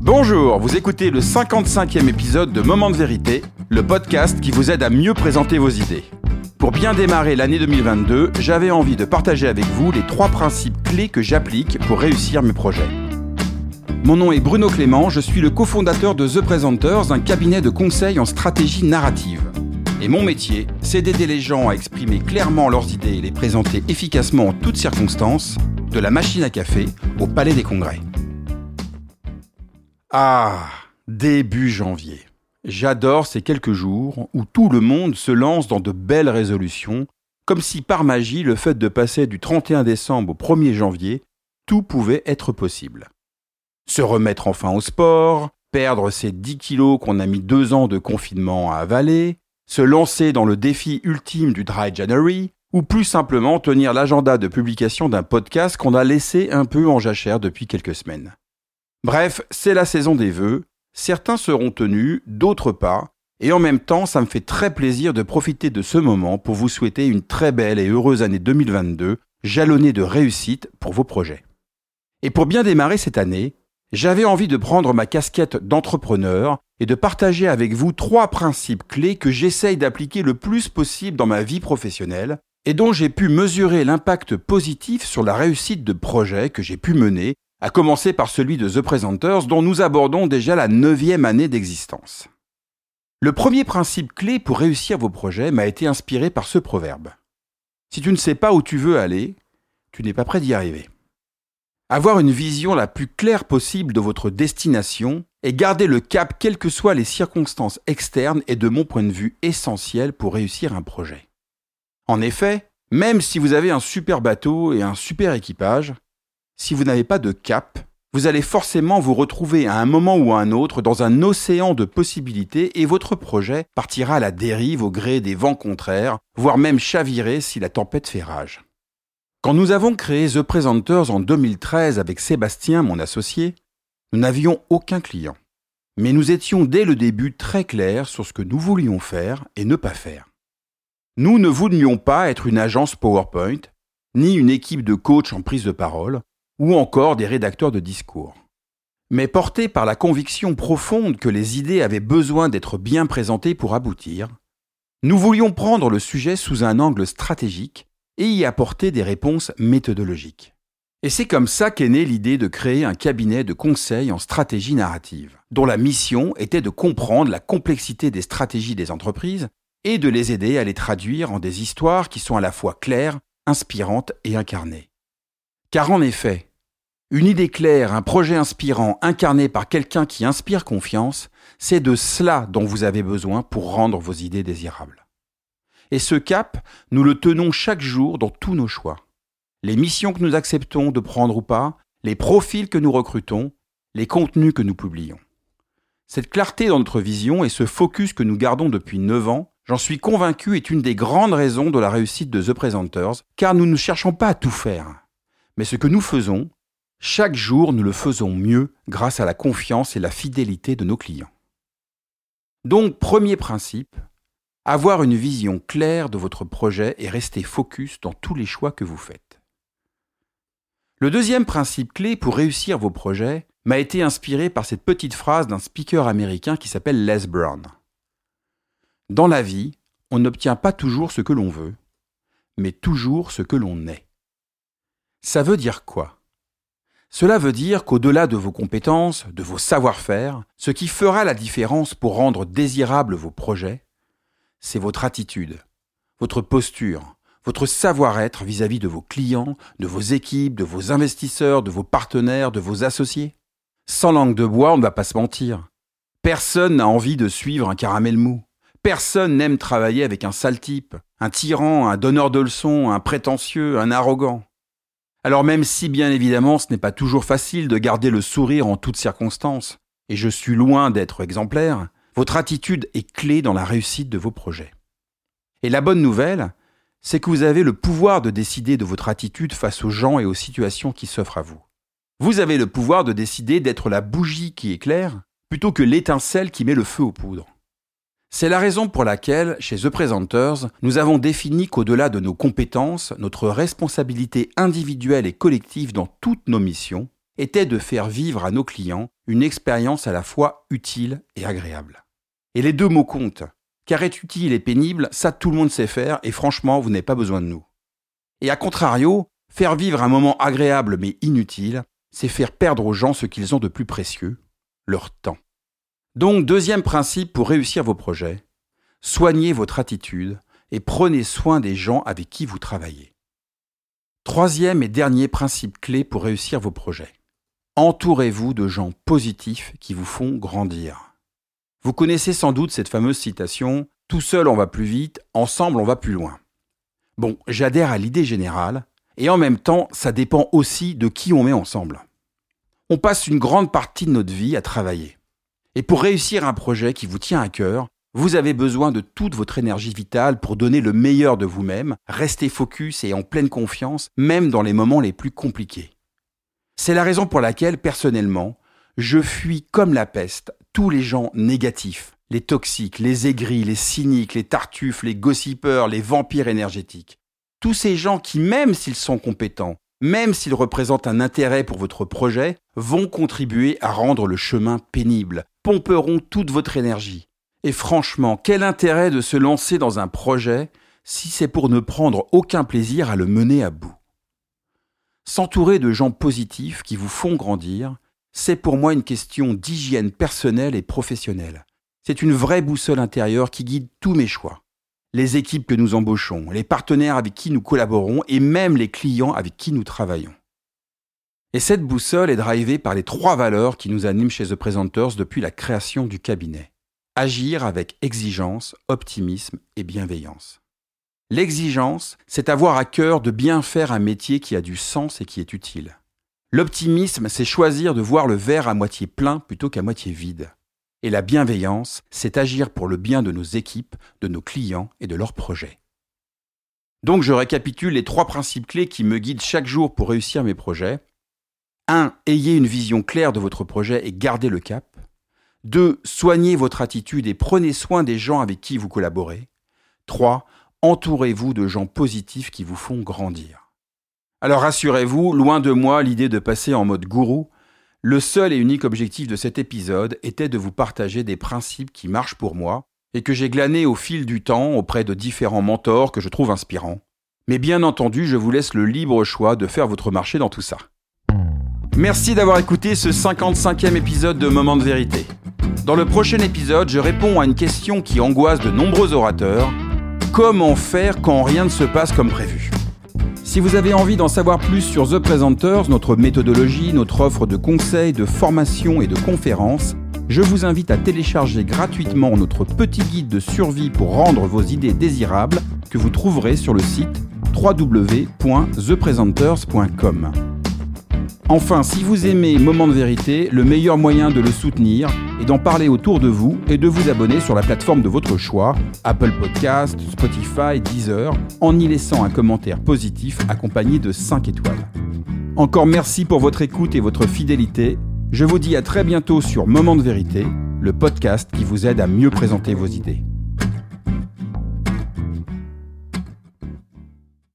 Bonjour, vous écoutez le 55e épisode de Moment de vérité, le podcast qui vous aide à mieux présenter vos idées. Pour bien démarrer l'année 2022, j'avais envie de partager avec vous les trois principes clés que j'applique pour réussir mes projets. Mon nom est Bruno Clément, je suis le cofondateur de The Presenters, un cabinet de conseil en stratégie narrative. Et mon métier, c'est d'aider les gens à exprimer clairement leurs idées et les présenter efficacement en toutes circonstances, de la machine à café au palais des congrès. Ah, début janvier. J'adore ces quelques jours où tout le monde se lance dans de belles résolutions, comme si par magie le fait de passer du 31 décembre au 1er janvier, tout pouvait être possible. Se remettre enfin au sport, perdre ces 10 kilos qu'on a mis deux ans de confinement à avaler, se lancer dans le défi ultime du Dry January, ou plus simplement tenir l'agenda de publication d'un podcast qu'on a laissé un peu en jachère depuis quelques semaines. Bref, c'est la saison des vœux. Certains seront tenus, d'autres pas. Et en même temps, ça me fait très plaisir de profiter de ce moment pour vous souhaiter une très belle et heureuse année 2022, jalonnée de réussite pour vos projets. Et pour bien démarrer cette année, j'avais envie de prendre ma casquette d'entrepreneur et de partager avec vous trois principes clés que j'essaye d'appliquer le plus possible dans ma vie professionnelle et dont j'ai pu mesurer l'impact positif sur la réussite de projets que j'ai pu mener à commencer par celui de The Presenters dont nous abordons déjà la neuvième année d'existence. Le premier principe clé pour réussir vos projets m'a été inspiré par ce proverbe. Si tu ne sais pas où tu veux aller, tu n'es pas prêt d'y arriver. Avoir une vision la plus claire possible de votre destination et garder le cap quelles que soient les circonstances externes est de mon point de vue essentiel pour réussir un projet. En effet, même si vous avez un super bateau et un super équipage, si vous n'avez pas de cap, vous allez forcément vous retrouver à un moment ou à un autre dans un océan de possibilités et votre projet partira à la dérive au gré des vents contraires, voire même chavirer si la tempête fait rage. Quand nous avons créé The Presenters en 2013 avec Sébastien, mon associé, nous n'avions aucun client. Mais nous étions dès le début très clairs sur ce que nous voulions faire et ne pas faire. Nous ne voulions pas être une agence PowerPoint, ni une équipe de coachs en prise de parole, ou encore des rédacteurs de discours. Mais portés par la conviction profonde que les idées avaient besoin d'être bien présentées pour aboutir, nous voulions prendre le sujet sous un angle stratégique et y apporter des réponses méthodologiques. Et c'est comme ça qu'est née l'idée de créer un cabinet de conseil en stratégie narrative, dont la mission était de comprendre la complexité des stratégies des entreprises et de les aider à les traduire en des histoires qui sont à la fois claires, inspirantes et incarnées. Car en effet, une idée claire, un projet inspirant, incarné par quelqu'un qui inspire confiance, c'est de cela dont vous avez besoin pour rendre vos idées désirables. Et ce cap, nous le tenons chaque jour dans tous nos choix. Les missions que nous acceptons de prendre ou pas, les profils que nous recrutons, les contenus que nous publions. Cette clarté dans notre vision et ce focus que nous gardons depuis 9 ans, j'en suis convaincu, est une des grandes raisons de la réussite de The Presenters, car nous ne cherchons pas à tout faire. Mais ce que nous faisons, chaque jour, nous le faisons mieux grâce à la confiance et la fidélité de nos clients. Donc, premier principe, avoir une vision claire de votre projet et rester focus dans tous les choix que vous faites. Le deuxième principe clé pour réussir vos projets m'a été inspiré par cette petite phrase d'un speaker américain qui s'appelle Les Brown. Dans la vie, on n'obtient pas toujours ce que l'on veut, mais toujours ce que l'on est. Ça veut dire quoi? Cela veut dire qu'au-delà de vos compétences, de vos savoir-faire, ce qui fera la différence pour rendre désirables vos projets, c'est votre attitude, votre posture, votre savoir-être vis-à-vis de vos clients, de vos équipes, de vos investisseurs, de vos partenaires, de vos associés. Sans langue de bois, on ne va pas se mentir. Personne n'a envie de suivre un caramel mou. Personne n'aime travailler avec un sale type, un tyran, un donneur de leçons, un prétentieux, un arrogant. Alors même si bien évidemment ce n'est pas toujours facile de garder le sourire en toutes circonstances, et je suis loin d'être exemplaire, votre attitude est clé dans la réussite de vos projets. Et la bonne nouvelle, c'est que vous avez le pouvoir de décider de votre attitude face aux gens et aux situations qui s'offrent à vous. Vous avez le pouvoir de décider d'être la bougie qui éclaire plutôt que l'étincelle qui met le feu aux poudres. C'est la raison pour laquelle, chez The Presenters, nous avons défini qu'au-delà de nos compétences, notre responsabilité individuelle et collective dans toutes nos missions était de faire vivre à nos clients une expérience à la fois utile et agréable. Et les deux mots comptent, car être utile et pénible, ça tout le monde sait faire, et franchement, vous n'avez pas besoin de nous. Et à contrario, faire vivre un moment agréable mais inutile, c'est faire perdre aux gens ce qu'ils ont de plus précieux, leur temps. Donc, deuxième principe pour réussir vos projets, soignez votre attitude et prenez soin des gens avec qui vous travaillez. Troisième et dernier principe clé pour réussir vos projets. Entourez-vous de gens positifs qui vous font grandir. Vous connaissez sans doute cette fameuse citation Tout seul on va plus vite, ensemble on va plus loin. Bon, j'adhère à l'idée générale, et en même temps, ça dépend aussi de qui on met ensemble. On passe une grande partie de notre vie à travailler. Et pour réussir un projet qui vous tient à cœur, vous avez besoin de toute votre énergie vitale pour donner le meilleur de vous-même, rester focus et en pleine confiance, même dans les moments les plus compliqués. C'est la raison pour laquelle, personnellement, je fuis comme la peste tous les gens négatifs, les toxiques, les aigris, les cyniques, les tartuffes, les gossipeurs, les vampires énergétiques. Tous ces gens qui, même s'ils sont compétents, même s'ils représentent un intérêt pour votre projet, vont contribuer à rendre le chemin pénible, pomperont toute votre énergie. Et franchement, quel intérêt de se lancer dans un projet si c'est pour ne prendre aucun plaisir à le mener à bout? S'entourer de gens positifs qui vous font grandir, c'est pour moi une question d'hygiène personnelle et professionnelle. C'est une vraie boussole intérieure qui guide tous mes choix. Les équipes que nous embauchons, les partenaires avec qui nous collaborons et même les clients avec qui nous travaillons. Et cette boussole est drivée par les trois valeurs qui nous animent chez The Presenters depuis la création du cabinet. Agir avec exigence, optimisme et bienveillance. L'exigence, c'est avoir à cœur de bien faire un métier qui a du sens et qui est utile. L'optimisme, c'est choisir de voir le verre à moitié plein plutôt qu'à moitié vide. Et la bienveillance, c'est agir pour le bien de nos équipes, de nos clients et de leurs projets. Donc je récapitule les trois principes clés qui me guident chaque jour pour réussir mes projets. 1. Ayez une vision claire de votre projet et gardez le cap. 2. Soignez votre attitude et prenez soin des gens avec qui vous collaborez. 3 entourez-vous de gens positifs qui vous font grandir. Alors rassurez-vous, loin de moi l'idée de passer en mode gourou, le seul et unique objectif de cet épisode était de vous partager des principes qui marchent pour moi et que j'ai glanés au fil du temps auprès de différents mentors que je trouve inspirants. Mais bien entendu, je vous laisse le libre choix de faire votre marché dans tout ça. Merci d'avoir écouté ce 55e épisode de Moment de vérité. Dans le prochain épisode, je réponds à une question qui angoisse de nombreux orateurs Comment faire quand rien ne se passe comme prévu? Si vous avez envie d'en savoir plus sur The Presenters, notre méthodologie, notre offre de conseils, de formation et de conférences, je vous invite à télécharger gratuitement notre petit guide de survie pour rendre vos idées désirables que vous trouverez sur le site www.thepresenters.com. Enfin, si vous aimez Moment de vérité, le meilleur moyen de le soutenir est d'en parler autour de vous et de vous abonner sur la plateforme de votre choix, Apple Podcast, Spotify, Deezer, en y laissant un commentaire positif accompagné de 5 étoiles. Encore merci pour votre écoute et votre fidélité. Je vous dis à très bientôt sur Moment de vérité, le podcast qui vous aide à mieux présenter vos idées.